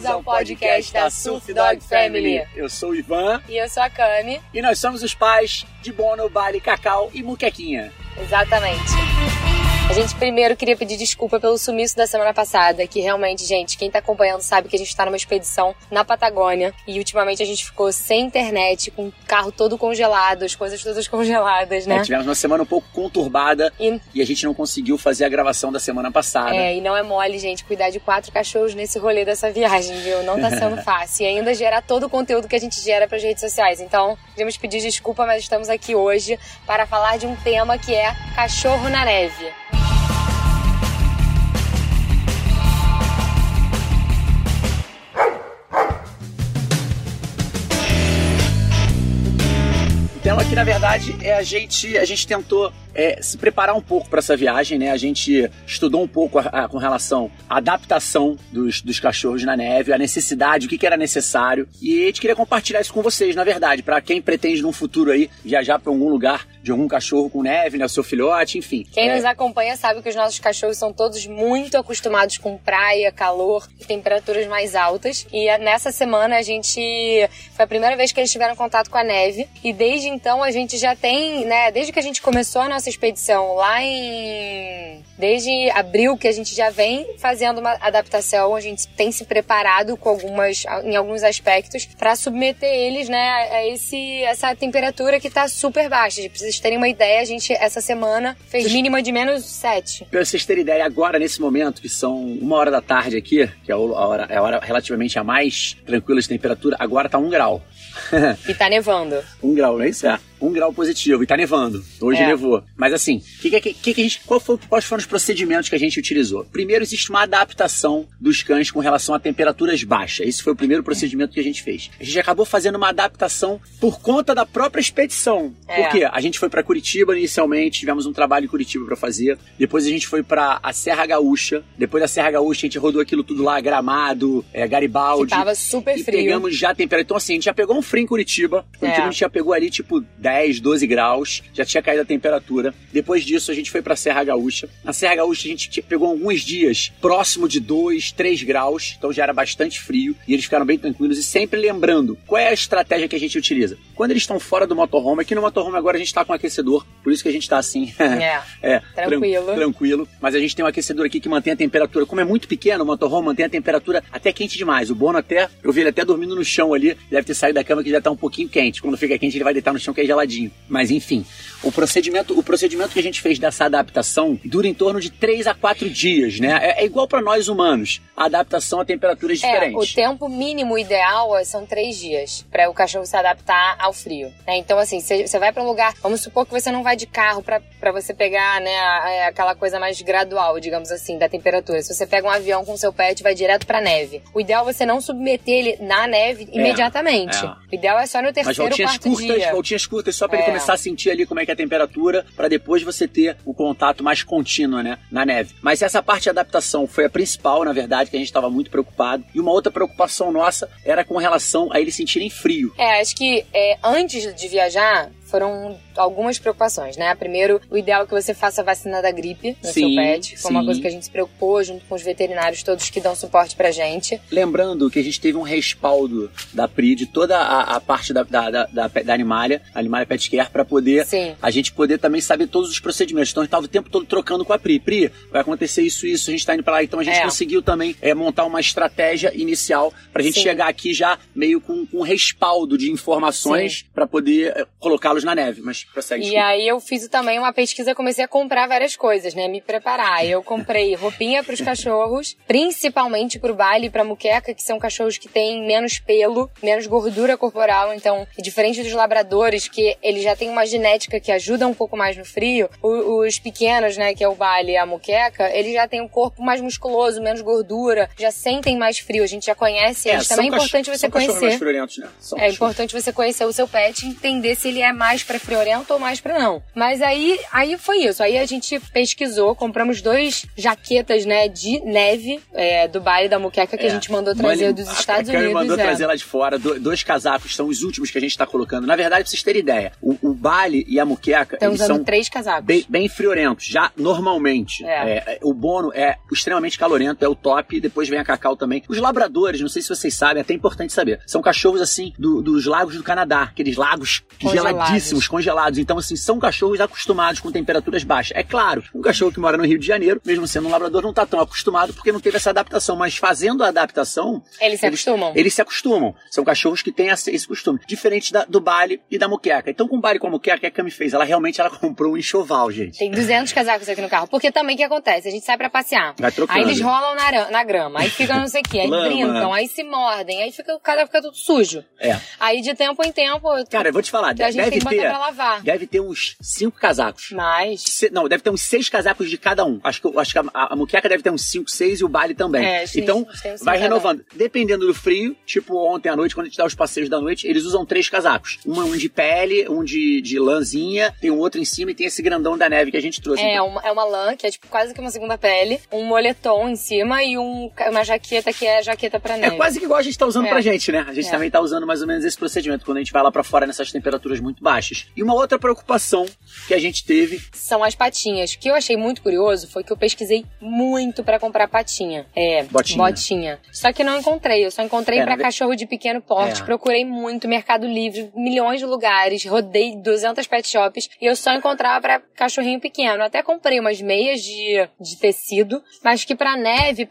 bem-vindos ao podcast da Surf Dog Family. Eu sou o Ivan E eu sou a Kami. e nós somos os pais de Bono, Bali, Cacau e Muquequinha. Exatamente. A gente primeiro queria pedir desculpa pelo sumiço da semana passada, que realmente, gente, quem tá acompanhando sabe que a gente tá numa expedição na Patagônia e ultimamente a gente ficou sem internet, com o carro todo congelado, as coisas todas congeladas, né? É, tivemos uma semana um pouco conturbada E, e a gente não conseguiu fazer a gravação da semana passada. é, e não é mole, gente, cuidar de quatro cachorros nesse rolê dessa viagem, viu? Não tá sendo fácil. E ainda gerar todo o conteúdo que a gente gera pras redes sociais. Então, queremos pedir desculpa, mas estamos aqui hoje para falar de um tema que é cachorro na neve. O tema aqui, na verdade, é a gente, a gente tentou é, se preparar um pouco para essa viagem, né? A gente estudou um pouco a- a- com relação à adaptação dos, dos cachorros na neve, a necessidade, o que, que era necessário. E a gente queria compartilhar isso com vocês, na verdade, para quem pretende num futuro aí viajar para algum lugar de algum cachorro com neve, né? O seu filhote, enfim. Quem É, nos acompanha sabe que os nossos cachorros são todos muito acostumados com praia, calor e temperaturas mais altas. E eh, nessa semana a gente. Foi a primeira vez que eles tiveram contato com a neve. E desde então a gente já tem, né? Desde que a gente começou a nossa expedição lá em. Desde abril que a gente já vem fazendo uma adaptação, a gente tem se preparado com algumas, em alguns aspectos para submeter eles, né, a esse, essa temperatura que tá super baixa. Pra vocês terem uma ideia, a gente essa semana fez Vocês- mínima de menos 7. Pra vocês terem ideia, agora, nesse momento, que são uma hora da tarde aqui, que é a hora, é a hora relativamente a mais tranquila de temperatura, agora tá um grau. E tá nevando. Um grau, é isso? É. Um grau positivo. E tá nevando. Hoje É. nevou. Mas assim, que, que, que, que a gente, qual foi, quais foram os procedimentos que a gente utilizou? Primeiro, existe uma adaptação dos cães com relação a temperaturas baixas. Esse foi o primeiro procedimento que a gente fez. A gente acabou fazendo uma adaptação por conta da própria expedição. É. Por quê? A gente foi para Curitiba inicialmente, tivemos um trabalho em Curitiba para fazer. Depois a gente foi para a Serra Gaúcha. Depois da Serra Gaúcha, a gente rodou aquilo tudo lá, Gramado, é, Que Garibaldi. tava super E frio. pegamos já a temperatura. Então, assim, a gente já pegou um frio em Curitiba. Curitiba É. a gente já pegou ali, tipo, 10, 12 graus. Já tinha caído a temperatura. Depois disso, a gente foi pra Serra Gaúcha. Na Serra Gaúcha, a gente te- pegou alguns dias próximo de 2, 3 graus. Então já era bastante frio. E eles ficaram bem tranquilos. E sempre lembrando, qual é a estratégia que a gente utiliza? Quando eles estão fora do motorhome, aqui no motorhome agora a gente tá com aquecedor. Por isso que a gente tá assim. É. É, Tranquilo. tran- tranquilo. Mas a gente tem um aquecedor aqui que mantém a temperatura. Como é muito pequeno, o motorhome mantém a temperatura até quente demais. O Bono até, eu vi ele até dormindo no chão ali, deve ter saído da cama que já tá um pouquinho quente. Quando fica quente, ele vai deitar no chão que é geladinho. Mas enfim, o procedimento, o procedimento que a gente fez dessa adaptação dura em torno de 3 a 4 dias, né? É, é igual para nós humanos, a adaptação a temperaturas É, o diferentes. tempo mínimo ideal é- são três dias para o cachorro se adaptar ao frio. né? Então, assim, você vai para um lugar, vamos supor que você não vai de carro para você pegar, né, a- a- aquela coisa mais gradual, digamos assim, da temperatura. Se você pega um avião com seu pet e vai direto para neve, o ideal é você não submeter ele na neve imediatamente. é. O ideal é só no Mas terceiro, voltinhas quarto curtas, dia. voltinhas curtas só para ele É. começar a sentir ali como é que é a temperatura, para depois você ter o contato mais contínuo, né, na neve. Mas essa parte de adaptação foi a principal, na verdade, que a gente estava muito preocupado. E uma outra preocupação nossa era com relação a eles sentirem frio. É, acho que é, antes de viajar foram algumas preocupações, né? Primeiro, o ideal é que você faça a vacina da gripe no Sim, seu pet. Foi uma sim. coisa que a gente se preocupou junto com os veterinários todos que dão suporte pra gente. Lembrando que a gente teve um respaldo da PRI de toda a, a parte da, da, da, da, da Animalia, Animalia Pet Care, para poder Sim. a gente poder também saber todos os procedimentos. Então a gente estava o tempo todo trocando com a Pri. Pri, vai acontecer isso, isso, a gente está indo para lá. Então a gente É. conseguiu também é, montar uma estratégia inicial para a gente chegar aqui já meio com, com um respaldo de informações para poder é, colocá-los na neve. Mas Prossegue, e aí eu fiz também uma pesquisa, comecei a comprar várias coisas, né? Me preparar. Eu comprei roupinha para os cachorros, principalmente para o baile e para muqueca, que são cachorros que têm menos pelo, menos gordura corporal. Então, diferente dos labradores, que eles já têm uma genética que ajuda um pouco mais no frio, os pequenos, né, que é o baile e a muqueca, eles já têm um corpo mais musculoso, menos gordura, já sentem mais frio. A gente já conhece eles. É, também é importante você conhecer. Mais Né? É cachorros. importante você conhecer o seu pet e entender se ele é mais para frio 40 ou mais para não. Mas aí, aí foi isso. Aí a gente pesquisou, compramos dois jaquetas, né, de neve é, do baile da Muqueca que é. a gente mandou trazer dos Estados a, Unidos. mandou é. trazer lá de fora. Do, dois casacos são os últimos que a gente tá colocando. Na verdade, pra vocês terem ideia, o, o baile e a Muqueca Estão eles são três casacos. Bem, bem friorentos, já normalmente. É. é, é o Bono é extremamente calorento, é o top. Depois vem a Cacau também. Os labradores, não sei se vocês sabem, é até importante saber. São cachorros assim do, dos lagos do Canadá, aqueles lagos congelados. geladíssimos, congelados então, assim, são cachorros acostumados com temperaturas baixas. É claro, um cachorro que mora no Rio de Janeiro, mesmo sendo um labrador, não tá tão acostumado porque não teve essa adaptação, mas fazendo a adaptação, Eles se acostumam. eles se acostumam. São cachorros que têm esse costume. Diferente da- do Bali e da muqueca. Então, com o Bali e com a que a Cami fez? Ela realmente ela comprou um enxoval, gente. Tem 200 casacos aqui no carro. Porque também o que acontece? A gente sai pra passear. Aí eles rolam na, na grama, aí ficam não sei o quê, aí Lama. brincam, aí se mordem, aí fica, o cara fica tudo sujo. É. Aí de tempo em tempo, Cara, eu vou te falar, a gente deve tem que botar ter, pra lavar. Deve ter uns cinco casacos. Mas. Se- não, deve ter uns seis casacos de cada um. Acho que, acho que a, a, a muqueca deve ter uns cinco, seis e o Bali também. É, que então, vai renovando. Dependendo do frio, tipo ontem à noite, quando a gente dá os passeios da noite, eles usam três casacos. Um, um de pele, um de, de lãzinha, tem um outro em cima e tem esse grandão da neve que a gente trouxe. É Então, uma, é uma lã, que é tipo quase que uma segunda pele, um moletom em cima e um, uma jaqueta que é jaqueta pra É neve. quase que igual a gente tá usando É. pra gente, né? A gente É. também tá usando mais ou menos esse procedimento quando a gente vai lá pra fora nessas temperaturas muito baixas. E uma outra preocupação que a gente teve São as patinhas. O que eu achei muito curioso foi que eu pesquisei muito pra comprar patinha. É, Botinha. botinha. Só que não encontrei. Eu só encontrei É, ve- cachorro de pequeno porte. É. Procurei muito, Mercado Livre, milhões de lugares, rodei 200 pet shops e eu só encontrava pra cachorrinho pequeno. Até comprei umas meias de, de tecido, mas que pra neve,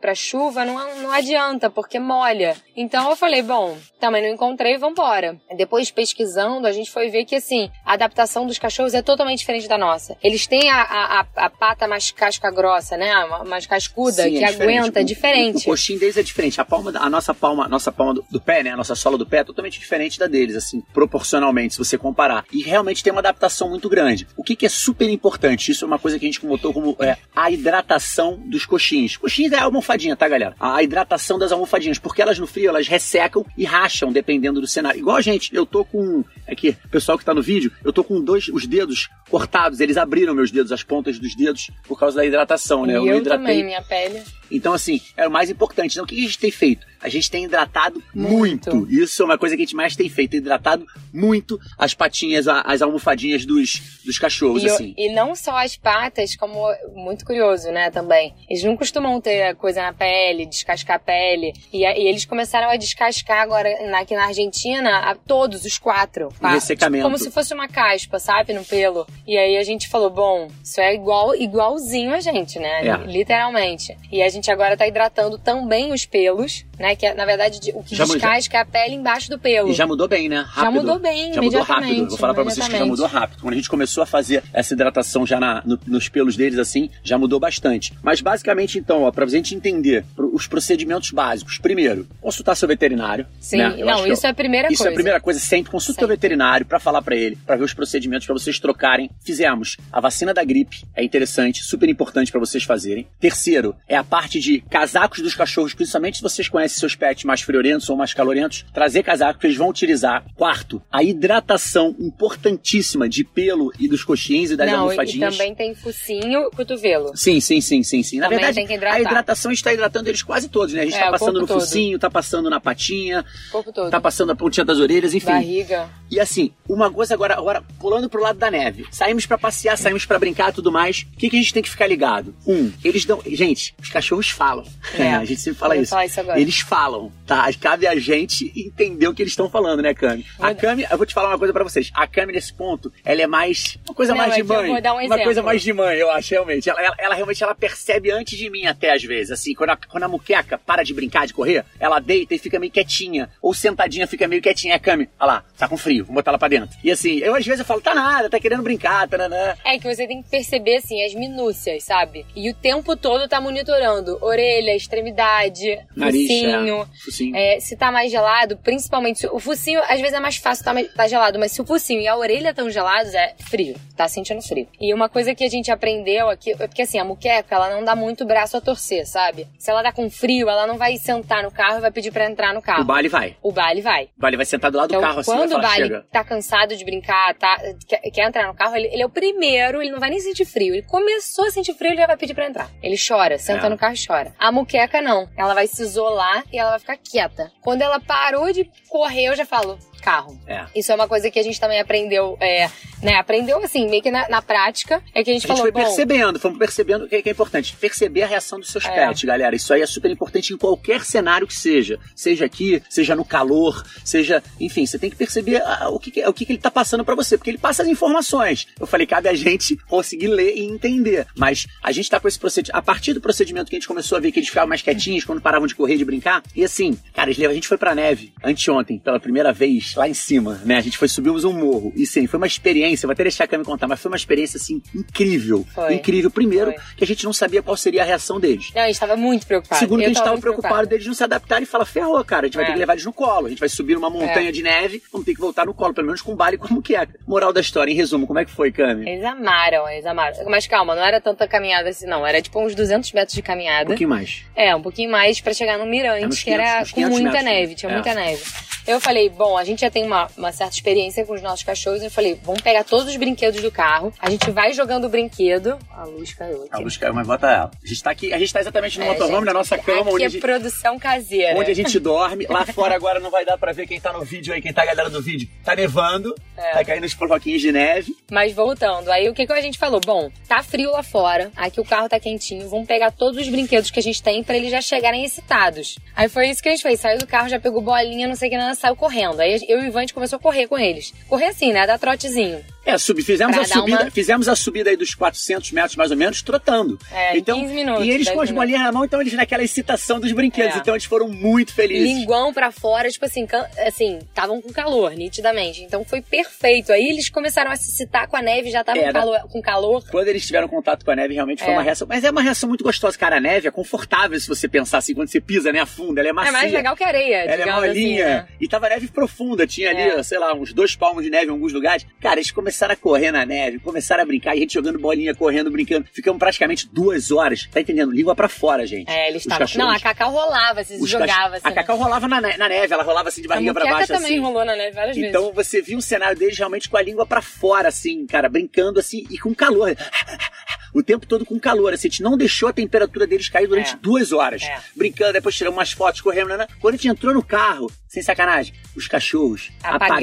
pra chuva, não, não adianta, porque molha. Então eu falei, bom, também não encontrei, vambora. Depois pesquisando, a gente foi ver que assim, a adaptação dos cachorros é totalmente diferente da nossa. Eles têm a, a, a, pata mais casca grossa, né? Mais cascuda, Sim, que é diferente. aguenta, é O- diferente. O, coxinho deles é diferente. A palma, a nossa palma, a nossa palma do, do pé, né? A nossa sola do pé é totalmente diferente da deles, assim, proporcionalmente, se você comparar. E realmente tem uma adaptação muito grande. O que, que é super importante? Isso é uma coisa que a gente botou como é, a hidratação dos coxins. Coxins é a almofadinha, tá, galera? A hidratação das almofadinhas, porque elas no frio, elas ressecam e racham, dependendo do cenário. Igual a gente, eu tô com. Aqui, o pessoal que tá no vídeo, eu tô com dois, os dedos cortados. Eles abriram meus dedos, as pontas dos dedos, por causa da hidratação, né? E não eu hidratei. também, minha pele. Então, assim, é o mais importante. Então, o que a gente tem feito? A gente tem hidratado muito. Muito. Isso é uma coisa que a gente mais tem feito. Hidratado muito as patinhas, as almofadinhas dos, dos cachorros, E, assim. e não só as patas, como muito curioso, né, também. Eles não costumam ter coisa na pele, descascar a pele. E, e eles começaram a descascar agora na- aqui na Argentina a todos os quatro. pá. ressecamento. Tipo, como se fosse uma caspa, sabe, no pelo. E aí a gente falou, bom, isso é igual igualzinho a gente, né? É. Literalmente. E a gente agora tá hidratando também os pelos, né? Que é, na verdade de- o que Já descasca é a pele embaixo do pelo. E já mudou bem, né? Rápido. mudou bem, Já mudou rápido. Vou falar pra vocês que já mudou rápido. Quando a gente começou a fazer essa hidratação já na- no- nos pelos deles, assim, já mudou bastante. Mas basicamente, então, ó, pra gente entender os procedimentos básicos. Primeiro, consultar seu veterinário. Sim, né? Eu não, que isso é a primeira Isso coisa. é a primeira coisa, sempre consulta o veterinário pra falar pra ele, pra ver os procedimentos pra vocês trocarem. Fizemos a vacina da gripe, é interessante, super importante pra vocês fazerem. Terceiro, é a parte de casacos dos cachorros, principalmente se vocês conhecem seus pets mais friorentos ou mais calorentos, trazer casacos que eles vão utilizar. Quarto, a hidratação importantíssima de pelo e dos coxins e das não, e almofadinhas. também tem focinho e cotovelo. Sim, sim, sim, sim, sim. Na Também verdade, tem que hidratar. a hidratação está hidratando eles quase todos, né? A gente É, tá o passando no todo. focinho, tá passando na patinha, corpo todo. tá passando na pontinha das orelhas, enfim. Barriga. E assim, uma coisa agora, agora pulando pro lado da neve. Saímos pra passear, saímos pra brincar e tudo mais. O que, que a gente tem que ficar ligado? Um, eles dão. Gente, os cachorros falam. É, a gente sempre fala isso. falar isso agora. Eles falam, tá? Cabe a gente entender o que eles estão falando, né, Cami? A Cami, eu vou te falar uma coisa pra vocês. A Cami, nesse ponto, ela é mais. Uma coisa Não, mais é de mãe. vou dar um uma exemplo. coisa mais de mãe, eu acho, realmente. Ela, ela, ela realmente ela percebe antes de mim, até às vezes. Assim, quando a, quando a muqueca para de brincar, de correr, ela deita e fica meio quietinha. Ou sentadinha, fica meio quietinha. A Cami, olha lá, tá com frio, vou botar ela pra dentro. E assim, eu às vezes eu falo, tá nada, tá querendo brincar, taranã. É que você tem que perceber, assim, as minúcias, sabe? E o tempo todo tá monitorando orelha, extremidade, Nariz, focinho, focinho. É, focinho. É, se tá mais gelado, principalmente. O focinho, às vezes é mais fácil tá, mais- tá gelado, mas se o focinho e a orelha estão gelados, é frio. Tá sentindo frio. E uma coisa que a gente aprendeu aqui, é porque assim, a muqueca, ela não dá muito braço a torcer, sabe? Se ela tá com frio, ela não vai sentar no carro e vai pedir pra entrar no carro. O Bali vai. O Bali vai. O Bali vai sentar do lado Então, do carro assim quando o chega. tá cansado de brincar, tá, quer, quer entrar no carro, ele, ele é o primeiro, ele não vai nem sentir frio. Ele começou a sentir frio, ele já vai pedir pra entrar. Ele chora, senta É. no carro e chora. A muqueca não. Ela vai se isolar e ela vai ficar quieta. Quando ela parou de correr, eu já falo, carro. É. Isso é uma coisa que a gente também aprendeu, é, né? Aprendeu assim, meio que na, na prática. É que a gente A gente falou, foi bom, percebendo, fomos percebendo o que que é importante. Perceber a reação dos seus É. pets, galera. Isso aí é super importante em qualquer cenário que seja. Seja aqui, seja no calor, seja. Enfim, você tem que perceber ah, o, que, o que, que ele tá passando pra você. Porque ele passa as informações. Eu falei, cabe a gente conseguir ler e entender. Mas a gente tá com esse procedimento. A partir do procedimento que a gente começou a ver que eles ficavam mais quietinhos quando paravam de correr, de brincar. E assim, cara, a gente foi pra neve anteontem, pela primeira vez, lá em cima, né? A gente foi, subimos um morro. E sim, foi uma experiência, vou até deixar a Cami contar, mas foi uma experiência, assim, incrível. Foi. Incrível. Primeiro, Foi. que a gente não sabia qual seria a reação deles. Não, a gente tava muito preocupado. Segundo, que a gente tava tava preocupado preocupada. deles não se adaptarem e falar, ferrou, cara, a gente vai É. ter que levar eles no colo. A gente vai subir numa montanha É. de neve, vamos ter que voltar no colo, pelo menos com bala e com muqueca. Moral da história, em resumo, como é que foi, Cami? Eles amaram, eles amaram. Mas calma, não era tanta caminhada assim, não. Era tipo uns 200 metros de Um caminhada. pouquinho mais. É, um pouquinho mais pra chegar no Mirante, É, que era 500, uns com 500 muita neve, tinha É. muita neve. Eu falei, bom, a gente já tem uma, uma certa experiência com os nossos cachorros. Eu falei, vamos pegar todos os brinquedos do carro, a gente vai jogando o brinquedo. A luz caiu aqui. A luz caiu, mas bota ela. A gente tá aqui, a gente tá exatamente no É, motorhome, gente, na nossa cama, Aqui onde é a gente... produção caseira. Onde a gente dorme. Lá fora agora não vai dar pra ver quem tá no vídeo aí, quem tá a galera do vídeo. Tá nevando, É. tá caindo os bloquinhos de neve. Mas voltando, aí o que, que a gente falou? Bom, tá frio lá fora, aqui o carro tá quentinho, vamos pegar todos os brinquedos que a gente tem pra eles já chegarem excitados. Aí foi isso que a gente fez, saiu do carro, já pegou bolinha, não sei o que, nada, saiu correndo. Aí eu e o Ivan a gente começou a correr com eles. Correr assim, né? Dar trotezinho. É, sub, fizemos Pra a subida, uma- fizemos a subida aí dos 400 metros mais ou menos, trotando. É, então, 15 minutos, E eles 10 com as bolinhas na mão, então eles naquela excitação dos brinquedos. É. Então eles foram muito felizes. Linguão pra fora, tipo assim, assim, estavam com calor, nitidamente. Então foi perfeito. Aí eles começaram a se excitar com a neve, já estavam com Era. calor, com calor. Quando eles tiveram contato com a neve, realmente foi É. uma reação. Mas é uma reação muito gostosa, cara. A neve é confortável se você pensar assim, quando você pisa, né, a funda, ela é macia. É mais legal que areia, Ela é digamos molinha. assim, né? E tava neve profunda, tinha ali, É. sei lá, uns dois palmos de neve em alguns lugares. Cara, eles começaram a correr na neve, começaram a brincar, e a gente jogando bolinha, correndo, brincando. Ficamos praticamente duas horas. Tá entendendo? Língua pra fora, gente. É, eles estavam. Não, a Cacau rolava, se Os jogava cach- assim. A Cacau rolava na, na neve, ela rolava assim de A barriga pra Muqueca baixo, também assim. rolou na neve várias Então vezes. você viu um cenário deles realmente com a língua pra fora, assim, cara, brincando assim e com calor. O tempo todo com calor, assim, a gente não deixou a temperatura deles cair durante É. duas horas. É. Brincando, depois tiramos umas fotos, correndo. né? Quando a gente entrou no carro, sem sacanagem, os cachorros apagaram,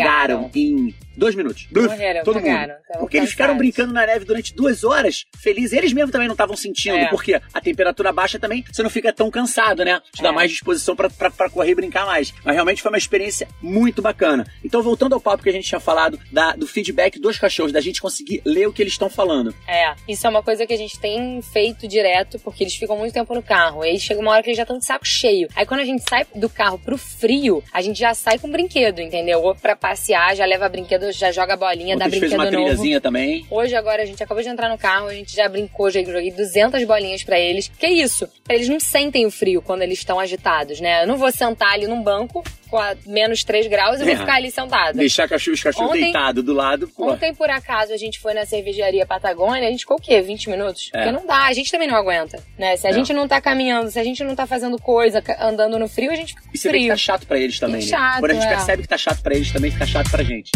Apagaram. em dois minutos. Bluf, Morreram, todo apagaram, mundo. Porque eles ficaram brincando na neve durante duas horas, felizes. Eles mesmos também não estavam sentindo, É. porque a temperatura baixa também, você não fica tão cansado, né? Te dá É. mais disposição pra correr e brincar mais. Mas realmente foi uma experiência muito bacana. Então, voltando ao papo que a gente tinha falado da- do feedback dos cachorros, da gente conseguir ler o que eles estão falando. É, isso é uma coisa que a gente tem feito direto, porque eles ficam muito tempo no carro. Aí chega uma hora que eles já estão de saco cheio. Aí quando a gente sai do carro pro frio, a gente já sai com brinquedo, entendeu? Ou pra passear, já leva brinquedo, já joga bolinha, dá Ontem a gente fez brinquedo uma novo. também. Hoje, agora, a gente acabou de entrar no carro, a gente já brincou, já joguei 200 bolinhas pra eles. Que isso? Eles não sentem o frio quando eles estão agitados, né? Eu não vou sentar ali num banco com a menos 3 graus e vou É. ficar ali sentada. Deixar cachorro, os cachorros Ontem- deitados do lado. pô. Ontem, por acaso, a gente foi na cervejaria Patagônia, a gente ficou o quê? 20 minutos? É. Porque não dá, a gente também não aguenta, né? Se a É. gente não tá caminhando, se a gente não tá fazendo coisa, andando no frio, a gente fica E você vê que frio. tá chato pra eles também, Fica né? chato, Quando a gente é. percebe que tá chato pra eles, também fica chato pra gente.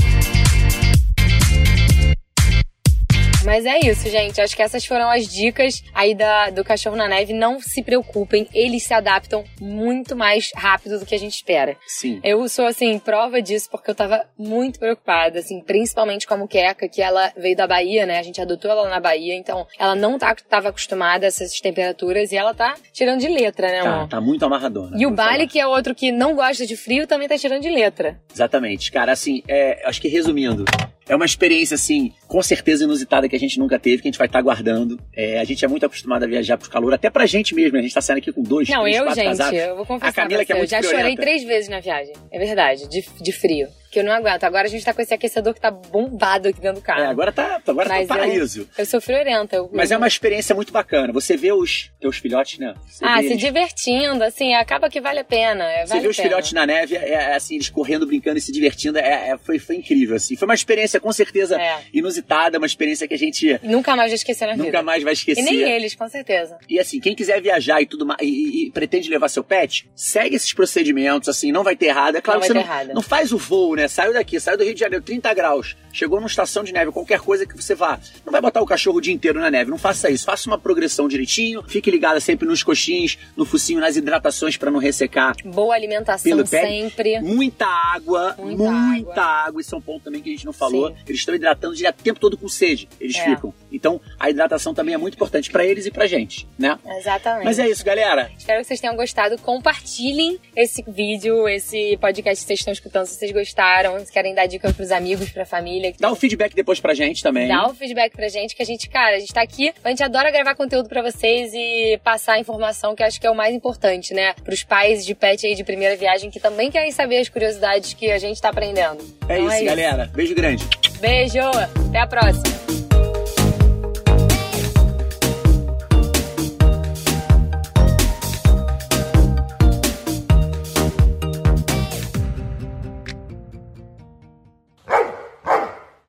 Mas é isso, gente. Acho que essas foram as dicas aí da, do cachorro na neve. Não se preocupem, eles se adaptam muito mais rápido do que a gente espera. Sim. Eu sou, assim, prova disso porque eu tava muito preocupada, assim, principalmente com a Muqueca, que ela veio da Bahia, né? A gente adotou ela na Bahia, então ela não tá, tava acostumada a essas temperaturas e ela tá tirando de letra, né, Tá, amor? tá muito amarradona. E o Bali, que é outro que não gosta de frio, também tá tirando de letra. Exatamente. Cara, assim, é, acho que resumindo, é uma experiência, assim, com certeza inusitada que a gente nunca teve, que a gente vai estar guardando. É, a gente é muito acostumado a viajar pro calor, até pra gente mesmo. A gente tá saindo aqui com dois, Não, três, eu, quatro gente, casados. eu vou confessar A Camila, pra que é você, muito eu já chorei friorenta. três vezes na viagem. É verdade, de, de frio. Que eu não aguento. Agora a gente tá com esse aquecedor que tá bombado aqui dentro do carro. É, agora tá, agora Mas tá paraíso. Eu, eu sou friorenta. Eu, Mas é uma experiência muito bacana. Você vê os teus filhotes, né? Você Ah, vê se eles- divertindo, assim, acaba que vale a pena. é, Você vale vê a os pena. filhotes na neve, é, é, assim, eles correndo, brincando e se divertindo, é, é- foi, foi incrível, assim. Foi uma experiência, com certeza, É. inusitada, uma experiência que a gente Nunca mais vou esquecer na vida. nunca mais vai esquecer. E nem eles, com certeza. E assim, quem quiser viajar e tudo mais, e, e- pretende levar seu pet, segue esses procedimentos, assim, não vai ter errado. É claro Não que vai você ter não, errado. não faz o voo, né? Saiu daqui, saiu do Rio de Janeiro, 30 graus, chegou numa estação de neve, qualquer coisa que você vá. Não vai botar o cachorro o dia inteiro na neve, não faça isso. Faça uma progressão direitinho, fique ligada sempre nos coxins, no focinho, nas hidratações para não ressecar. Boa alimentação sempre. Muita água, Muita muita, água. Isso é um ponto também que a gente não falou. Sim. Eles estão hidratando o tempo todo com sede. Eles É. ficam. Então, a hidratação também é muito importante para eles e pra gente, né? Exatamente. Mas é isso, galera. Espero que vocês tenham gostado. Compartilhem esse vídeo, esse podcast que vocês estão escutando, se vocês gostaram. Se querem dar dica pros amigos, pra família. Dá um feedback depois pra gente também. Dá o feedback pra gente, que a gente, cara, a gente tá aqui, a gente adora gravar conteúdo pra vocês e passar a informação, que eu acho que é o mais importante, né? Pros pais de pet aí de primeira viagem, que também querem saber as curiosidades que a gente tá aprendendo. É Então isso, galera. Beijo grande. Beijo, até a próxima.